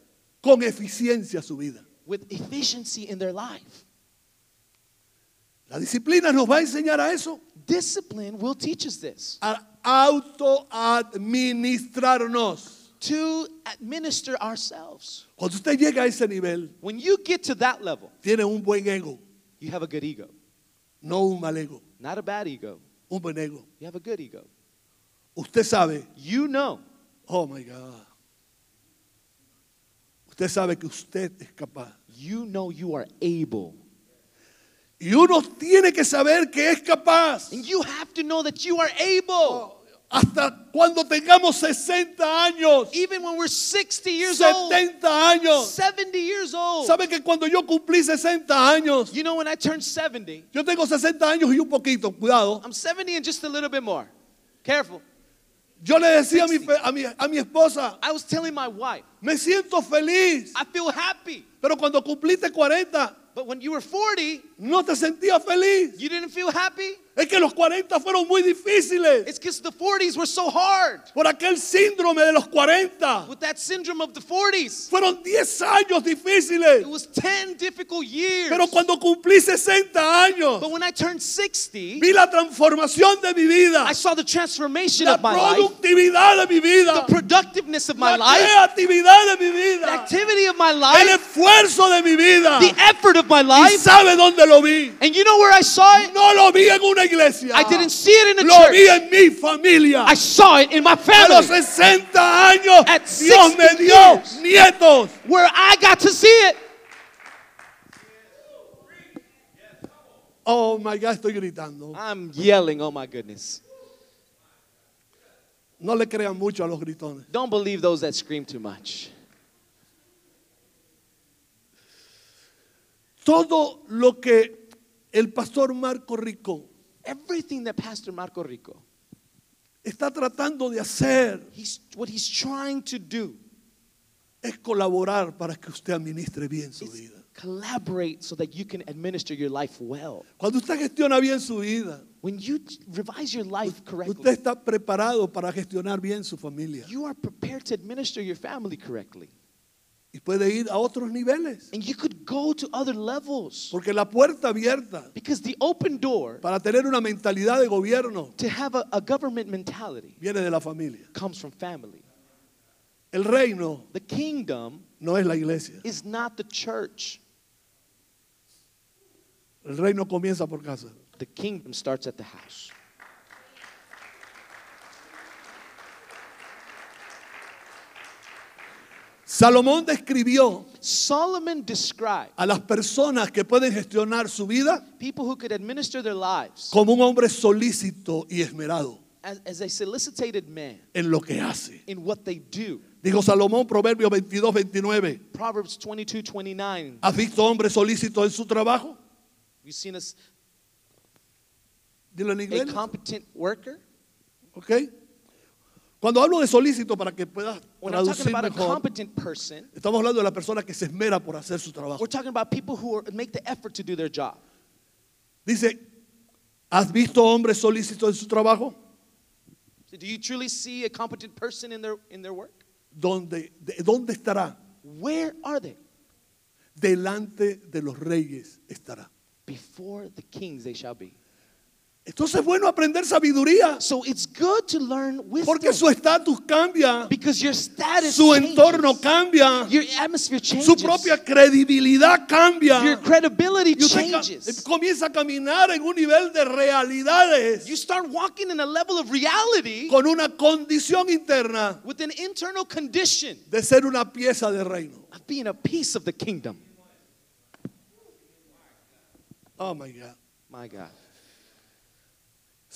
con eficiencia su vida. with efficiency in their life. La disciplina nos va a enseñar a eso, Discipline will teach us this a autoadministrarnos. to administer ourselves. Cuando usted llega a ese nivel, When you get to that level, tiene un buen ego, you have a good ego, no un mal ego, not a bad ego. un buen ego. You have a good ego. Usted sabe, You know, oh my God, usted sabe que usted es capaz. you know you are able. Y uno tiene que saber que es capaz. And you have to know that you are able. Hasta cuando tengamos 60 años, Even when we're 60 years old, 70 años. 70 years old. ¿Sabe que cuando yo cumplí 60 años, You know, when I turned 70, yo tengo 60 años y un poquito, cuidado. I'm 70 and just a little bit more. Careful. Yo le decía a mi, a mi, a mi esposa, I was telling my wife, me siento feliz, I feel happy. pero cuando cumpliste 40, But when you were 40, no te sentías feliz. you didn't feel happy? Es que los 40 fueron muy difíciles It's because the 40s were so hard. por aquel síndrome de los 40. With that syndrome of the 40s, Fueron 10 años difíciles, it was 10 difficult years. pero cuando cumplí 60 años, But when I turned 60, vi la transformación de mi vida, I saw the transformation la of my life, productividad de mi vida, the productiveness of my la life, creatividad de mi the vida, activity of my el life, esfuerzo de mi vida. the effort of my ¿Y life. sabe dónde lo vi? And you know where I saw it? No lo vi en una iglesia. I didn't see it in a Lo vi church. en mi familia. I saw it in my A los family 60 años, At Dios 60 me dio years. nietos. where I got to see it. Oh my God, estoy gritando. I'm yelling, oh my goodness. No le crean mucho a los gritones. Don't believe those that scream too much. Todo lo que el pastor Marco Rico Everything that Pastor Marco Rico, está tratando de hacer he's, what he's trying to do es colaborar para que usted administre bien su is vida. collaborate so that you can administer your life well. Cuando usted gestiona bien su vida, When you revise your life correctly, usted está preparado para gestionar bien su familia you are prepared to administer your family correctly. Y puede ir a otros niveles. And you could go to other levels. Porque la puerta abierta Because the open door para tener una mentalidad de gobierno to have a, a government mentality viene de la familia. comes from family. El reino The kingdom no es la iglesia. is not the church. El reino comienza por casa. The kingdom starts at the house. Salomón describió Solomon described a las personas que pueden gestionar su vida people who could administer their lives como un hombre solícito y esmerado as, as a solicited man en lo que hace. in what they do. Dijo Salomón, Proverbios 22, 29. Proverbs 22 29. ¿Has visto hombre solícito en su trabajo? You've seen us, Dilo en a inglés. competent worker. ¿Ok? Cuando hablo de solícito para que puedas When I'm talking traducir about a mejor, competent person, estamos hablando de la persona que se esmera por hacer su trabajo. we're talking about people who are, make the effort to do their job. Dice, ¿has visto hombre solícito en su trabajo? So do you truly see a competent person in their, in their work? ¿Dónde, de- ¿Dónde estará? Where are they? Delante de los reyes estará. Before the kings they shall be. Entonces es bueno aprender sabiduría So it's good to learn porque wisdom su estatus cambia, because your status su changes. entorno cambia, Your atmosphere changes. su propia credibilidad cambia. Your credibility Y usted changes. comienza a caminar en un nivel de realidades You start walking in a level of reality con una condición interna with an internal condition de ser una pieza de reino. of being a piece of the kingdom. Oh my God. My God.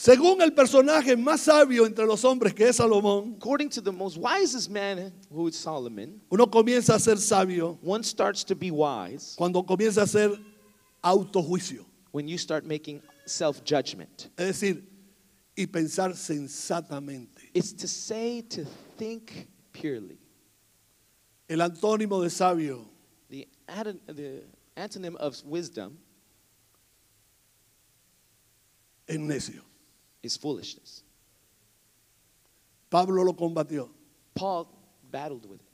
Según el personaje más sabio entre los hombres que es Salomón, According to the most wisest man, who is Solomon, uno comienza a ser sabio one starts to be wise cuando comienza a hacer autojuicio. when you start making self judgment. Es decir, y pensar sensatamente. It's to say, to think purely. El antónimo de sabio The, ad- the antonym of wisdom es necio. Is foolishness. Pablo lo combatió. Paul battled with it.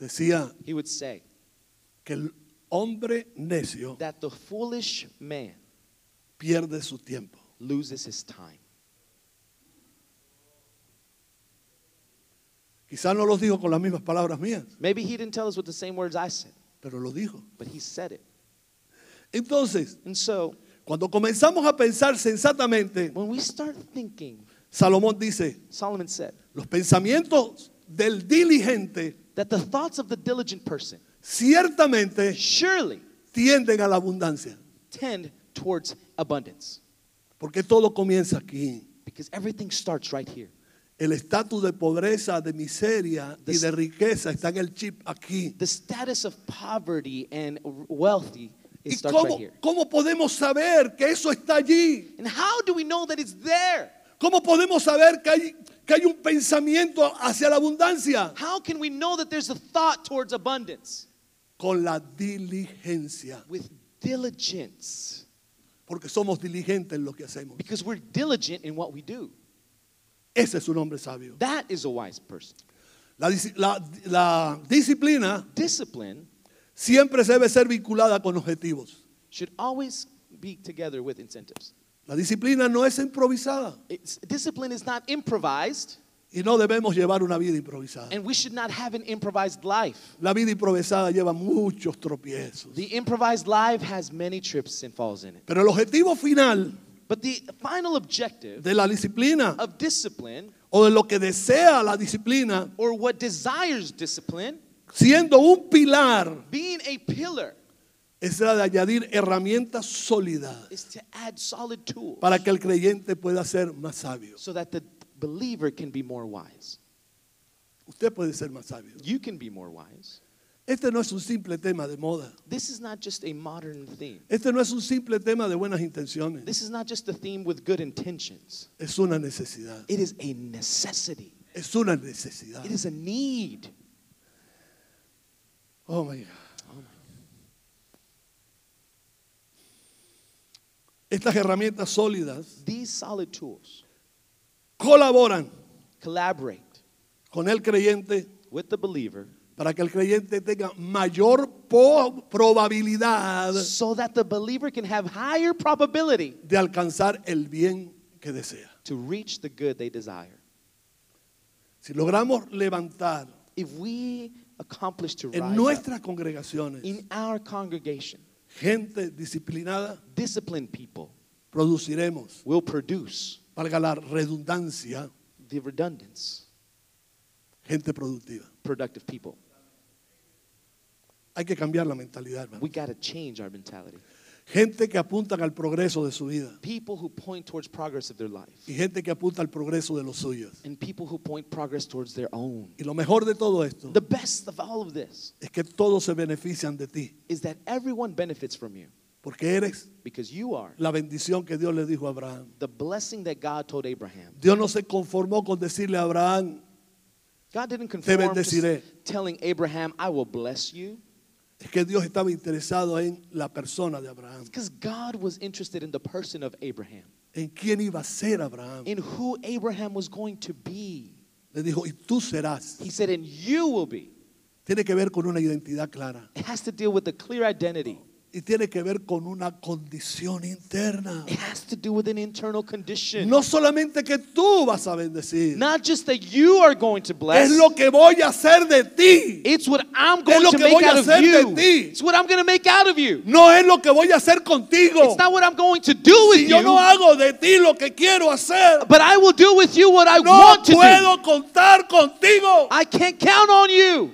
Decía He would say que el hombre necio that the foolish man pierde su tiempo. loses his time. Quizás no los dijo con las mismas palabras mías, Maybe he didn't tell us with the same words I said, pero lo dijo. but he said it. Entonces, And so, cuando comenzamos a pensar sensatamente, when we start thinking, Salomón dice, Solomon said los pensamientos del diligente that the thoughts of the diligent person ciertamente surely tienden a la abundancia, tend towards abundance porque todo comienza aquí. because everything starts right here. El estatus de pobreza, de miseria y de riqueza está en el chip aquí. The status of poverty and wealthy ¿Y starts right cómo, cómo podemos saber que eso está allí? And how do we know that it's there? ¿Cómo podemos saber que hay, que hay un pensamiento hacia la abundancia? How can we know that there's a thought towards abundance? Con la diligencia, With diligence. porque somos diligentes en lo que hacemos. Because we're diligent in what we do. Ese es un hombre sabio. That is a wise person. La, la- la disciplina Discipline siempre debe ser vinculada con objetivos. should always be together with incentives. La disciplina no es improvisada It's, discipline is not improvised, y no debemos llevar una vida improvisada. and we should not have an improvised life. La vida improvisada lleva muchos tropiezos. The improvised life has many trips and falls in it. Pero el objetivo final But the final objective de la disciplina of discipline, o de lo que desea la disciplina, or what desires discipline, siendo un pilar, being a pillar, es la de añadir herramientas sólidas is to add solid tools para que el creyente pueda ser más sabio. so that the believer can be more wise. Usted puede ser más sabio. You can be more wise. Este no es un simple tema de moda. This is not just a modern theme. Este no es un simple tema de buenas intenciones. This is not just a theme with good intentions. Es una necesidad. It is a necessity. Es una necesidad. It is a need. Oh my God. Estas herramientas sólidas These solid tools colaboran collaborate con el creyente with the believer para que el creyente tenga mayor probabilidad so that the believer can have higher probability de alcanzar el bien que desea. to reach the good they desire. Si logramos levantar If we accomplish to en rise up nuestras congregaciones in our congregation, gente disciplinada, disciplined people produciremos, will produce valga la redundancia, the redundance, gente productiva. productive people. Hay que cambiar la mentalidad, hermano. We got to change our mentality. Gente que apuntan al progreso de su vida People who point towards progress of their life y gente que apunta al progreso de los suyos. and people who point progress towards their own. Y lo mejor de todo esto The best of all of this es que todos se benefician de ti, is that everyone benefits from you porque eres because you are la bendición que Dios le dijo a Abraham. the blessing that God told Abraham. Dios no se conformó con decirle a Abraham, God didn't conform bendeciré. telling Abraham, I will bless you. Es que Dios estaba interesado en la persona de Abraham, Because God was interested in the person of Abraham, en quién iba a ser Abraham. in who Abraham was going to be. Le dijo, y tú serás. He said, and you will be. Tiene que ver con una identidad clara It has to deal with a clear identity. Y tiene que ver con una condición interna. It has to do with an internal condition. No solamente que tú vas a bendecir, Not just that you are going to bless. es lo que voy a hacer de ti. It's what I'm going lo to que make voy a out of hacer de you. ti. It's what I'm going to make out of you. No es lo que voy a hacer contigo. It's not what I'm going to do with Si yo no you, hago de ti lo que quiero hacer, but I will do with you what I no want to do. puedo contar contigo. I can't count on you.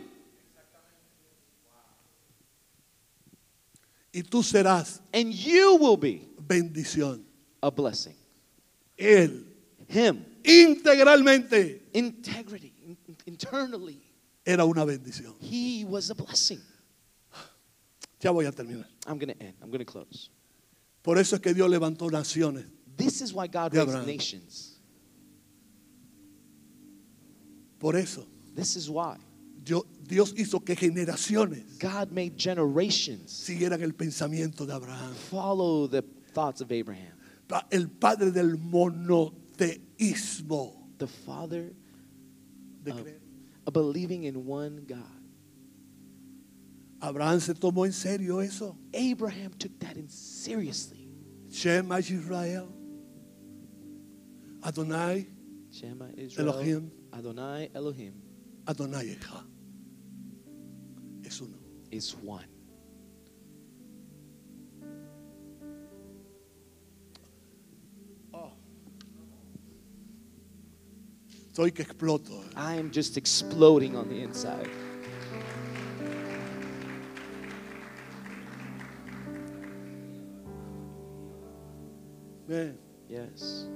Y tú serás And you will be bendición. a blessing. Él Him, integralmente integrity, in- internally, era una bendición. he was a blessing. Ya voy a terminar. I'm going to end. I'm going to close. Por eso es que Dios levantó naciones. This is why God raised nations. Por eso This is why Dios hizo que generaciones God made generations siguieran el pensamiento de Abraham. follow the thoughts of Abraham, El padre del monoteísmo. the father de of, believing in one God. Abraham se tomó en serio eso. Abraham took that in seriously. Shema Israel. Adonai, Israel, Elohim. Adonai Elohim Adonai Eja. Is one. Estoy que exploto. I am just exploding on the inside. Ve, Yes.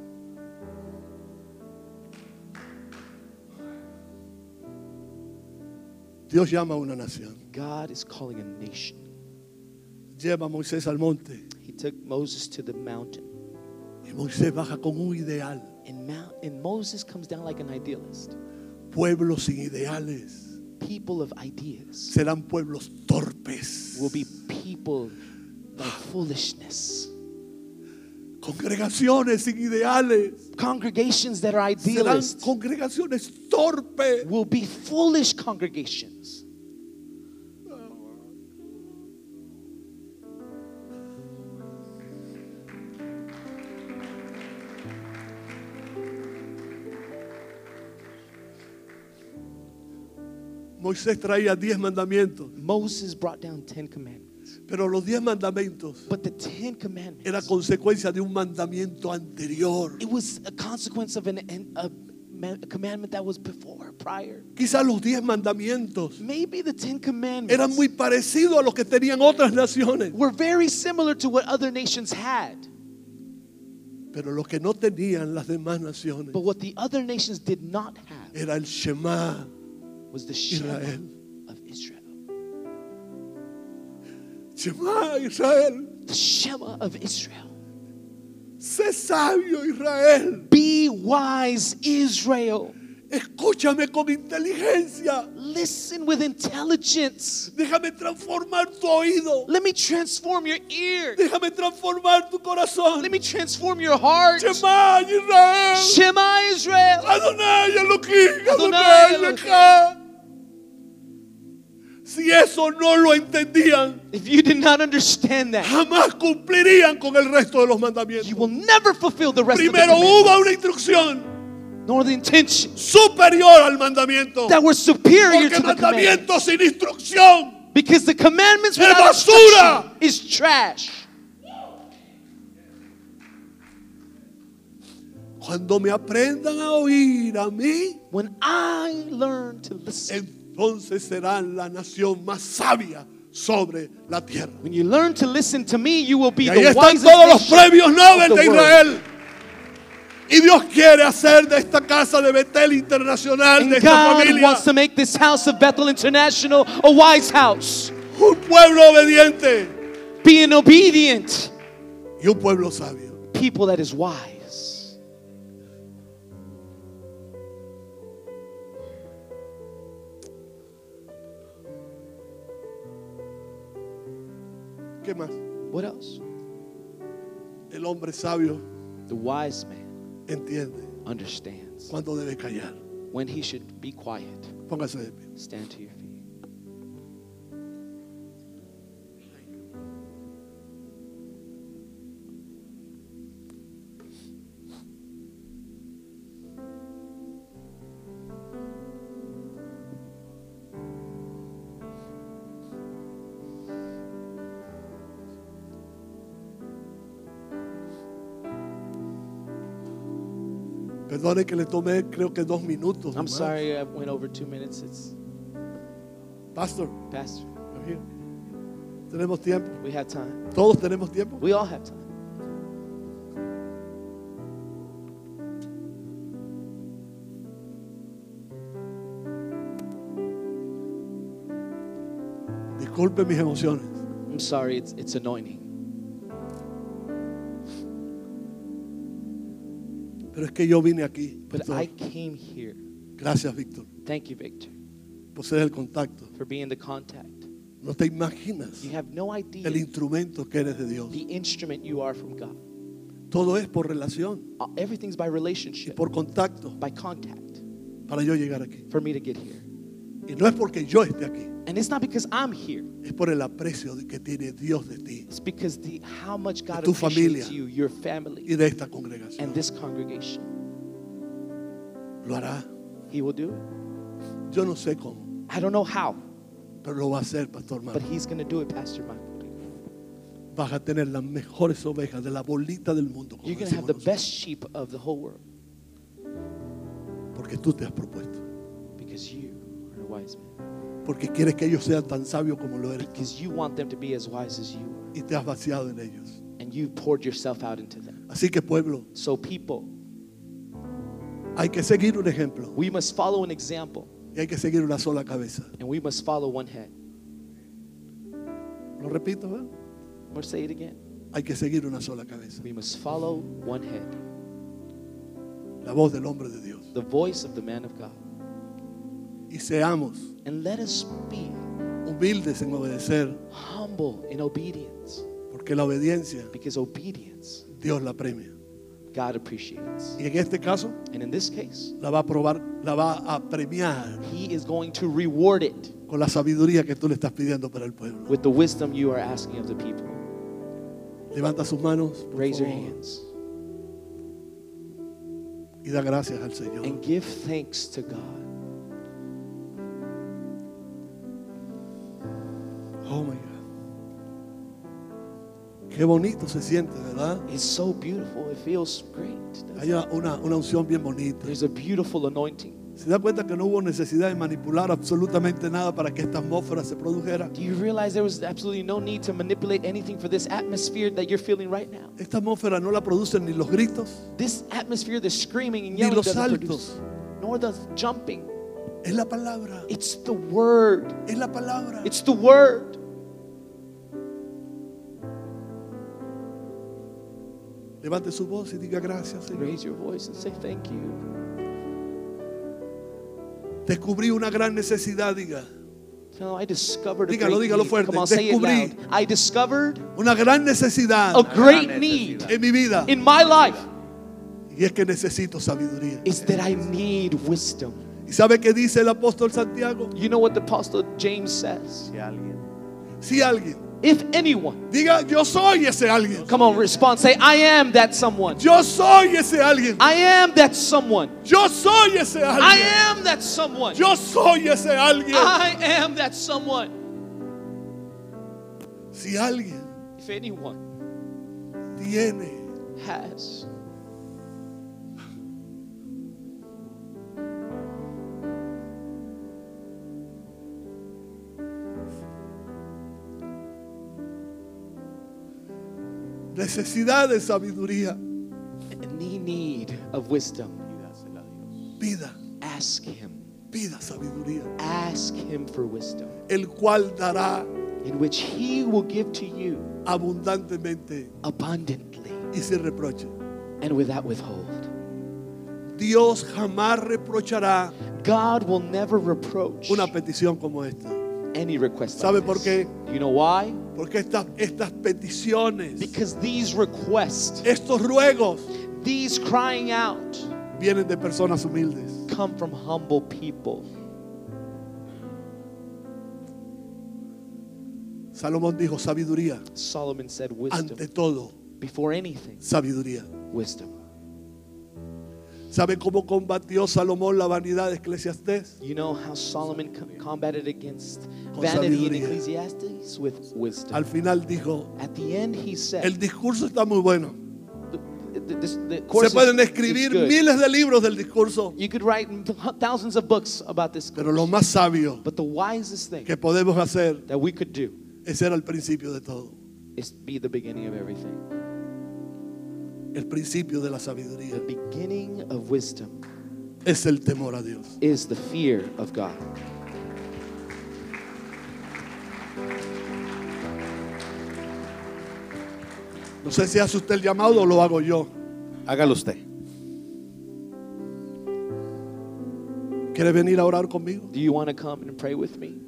Dios llama a una nación. God is calling a nation. Lleva a Moisés al monte He took Moses to the mountain. y Moisés baja con un ideal. And, Mount, and Moses comes down like an idealist. Pueblos sin ideales People of ideas serán pueblos torpes. will be people of foolishness. Congregaciones sin ideales Congregations that are serán idealists congregaciones torpes. will be foolish congregations. Moisés traía diez mandamientos, Moses brought down 10 commandments. pero los diez mandamientos But the 10 commandments, era consecuencia de un mandamiento anterior. it was a consequence of an, an- a commandment that was before, prior. Quizás los diez mandamientos Maybe the 10 commandments eran muy parecidos a los que tenían otras naciones, were very similar to what other nations had. pero lo que no tenían las demás naciones But what the other nations did not have era el Shema was the Shema Israel. of Israel. Shema Israel, The Shema of Israel. Sé sabio Israel, Be wise, Israel. escúchame con inteligencia, Listen with intelligence. déjame transformar tu oído, Let me transform your ear. déjame transformar tu corazón. Let me transform your heart. Shema Israel, Shema Israel. Adonai Elohim, Adonai Elohim. Si eso no lo entendían, If you did not understand that, jamás cumplirían con el resto de los mandamientos. you will never fulfill the rest Primero of the hubo una instrucción nor the intentions superior al mandamiento. that were superior Porque to the commandments. mandamiento sin instrucción Because the commandments Es basura. is trash. Cuando me aprendan a oír a mí, When I learn to listen, entonces serán la nación más sabia sobre la tierra. when you learn to listen to me, you will be Y ahí the están todos los premios Nobel de. Israel. Y Dios quiere hacer de esta casa de Betel Internacional, de And esta God familia, wants to make this house of Bethel International a wise house, un pueblo obediente being obedient, y un pueblo sabio. people that is wise. ¿Qué más? What else? El hombre sabio The wise man entiende understands cuándo debe callar. when he should be quiet. Póngase de pie. Stand to your Perdone que le tomé creo que dos minutos. I'm nomás. sorry I went over two minutes. It's Pastor, Pastor. I'm here. tenemos tiempo. We have time. Todos tenemos tiempo. We all have time. Disculpe mis emociones. I'm sorry, it's, it's anointing. Pero es que yo vine aquí. But. I came here. Gracias, Víctor, Thank you, Victor, por ser el contacto. for being the contact. No te imaginas You have no idea el instrumento que eres de Dios. the instrument you are from God. Todo es por relación Uh, Everything's by y relationship, por contacto by contact, para yo llegar aquí. for me to get here. Y no es porque yo esté aquí, And it's not because I'm here. es por el aprecio que tiene Dios de ti It's because the how much God tu appreciates familia. you, your family, y de esta congregación. and this congregation. Lo hará. He will do it. Yo no sé cómo, I don't know how, pero lo va a hacer, Pastor but Marco. He's going to do it, Pastor Michael. Vas a tener las mejores ovejas de la bolita del mundo, como You're going to have the decimos best sheep of the whole world nosotros, porque tú te has propuesto. because you wise man. Porque quieres que ellos sean tan sabios como lo eres tú. Because you want them to be as wise as you are. y te has vaciado en ellos. And you poured yourself out into them. Así que pueblo, So, people, hay que seguir un ejemplo we must follow an example y hay que seguir una sola cabeza. and we must follow one head. Lo repito, ¿verdad? Or say it again. Hay que seguir una sola cabeza. We must follow one head. La voz del hombre de Dios. The voice of the man of God. Y seamos And let us be humildes en obedecer, humble in obedience porque la obediencia because obedience Dios la premia. God appreciates. Y en este caso And in this case, la va a probar, la va a premiar He is going to reward it con la sabiduría que tú le estás pidiendo para el pueblo. with the wisdom you are asking of the people. Levanta sus manos Raise your hands y da gracias al Señor. and give thanks to God. Qué bonito se siente, ¿verdad? It's so beautiful. It feels great. Hay una, una unción bien bonita. There's a beautiful anointing. ¿Se da cuenta que no hubo necesidad de manipular absolutamente nada para que esta atmósfera se produjera? Do you realize there was absolutely no need to manipulate anything for this atmosphere that you're feeling right now? Esta atmósfera no la producen ni los gritos, This atmosphere, the screaming and ni yelling los doesn't saltos. produce, nor the jumping. Es la palabra, It's the word. es la palabra. It's the word. Levante su voz y diga gracias, Señor. Raise your voice and say thank you. Descubrí una gran necesidad, diga. No, I discovered a Dígalo, great dígalo need. fuerte. Come on, say it Descubrí. loud. I discovered Una gran necesidad a great need en mi vida. in my life Y es que necesito sabiduría. is that I need wisdom. ¿Y sabe qué dice el apóstol Santiago? You know what the apostle James says? Si alguien, If anyone, diga, yo soy ese alguien. come on, respond. Say, I am that someone. Yo soy ese alguien. I am that someone. Yo soy ese I am that someone. Yo soy ese alguien. I am that someone. Si alguien If anyone tiene has necesidad de sabiduría, need of wisdom, pida, ask him. pida sabiduría, Ask him for wisdom, el cual dará in which he will give to you abundantemente abundantly y sin reproche. and without withhold. Dios jamás reprochará God will never reproach una petición como esta. Any request. ¿Sabe like por qué? You know why? Porque estas, estas peticiones, Because these requests, estos ruegos, these crying out, vienen de personas humildes. come from humble people. Salomón dijo sabiduría, Solomon said, Wisdom. ante todo, Before anything, sabiduría. wisdom. ¿Sabe cómo combatió Salomón la vanidad de Eclesiastés? You know how Solomon co- combated against vanity in. Ecclesiastes? With wisdom. Al final dijo, At the end, he said, el discurso está muy bueno. the, the, the Se pueden escribir miles de libros del discurso, You could write thousands of books about this. pero lo más sabio But the wisest thing que podemos hacer that we could do es ser al principio de todo. is be the beginning of everything. El principio de la The sabiduría beginning of wisdom es el temor a Dios. is the fear of God. No sé si hace usted el llamado o lo hago yo. Hágalo usted. ¿Quiere venir a orar conmigo? Do you want to come and pray with me?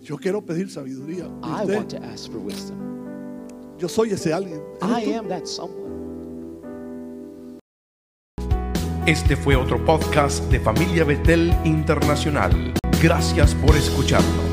Yo quiero pedir sabiduría. ¿Y I want to ask for wisdom. Yo soy ese alguien. ¿Eres I am that someone. Este fue otro podcast de Familia Betel Internacional. Gracias por escucharnos.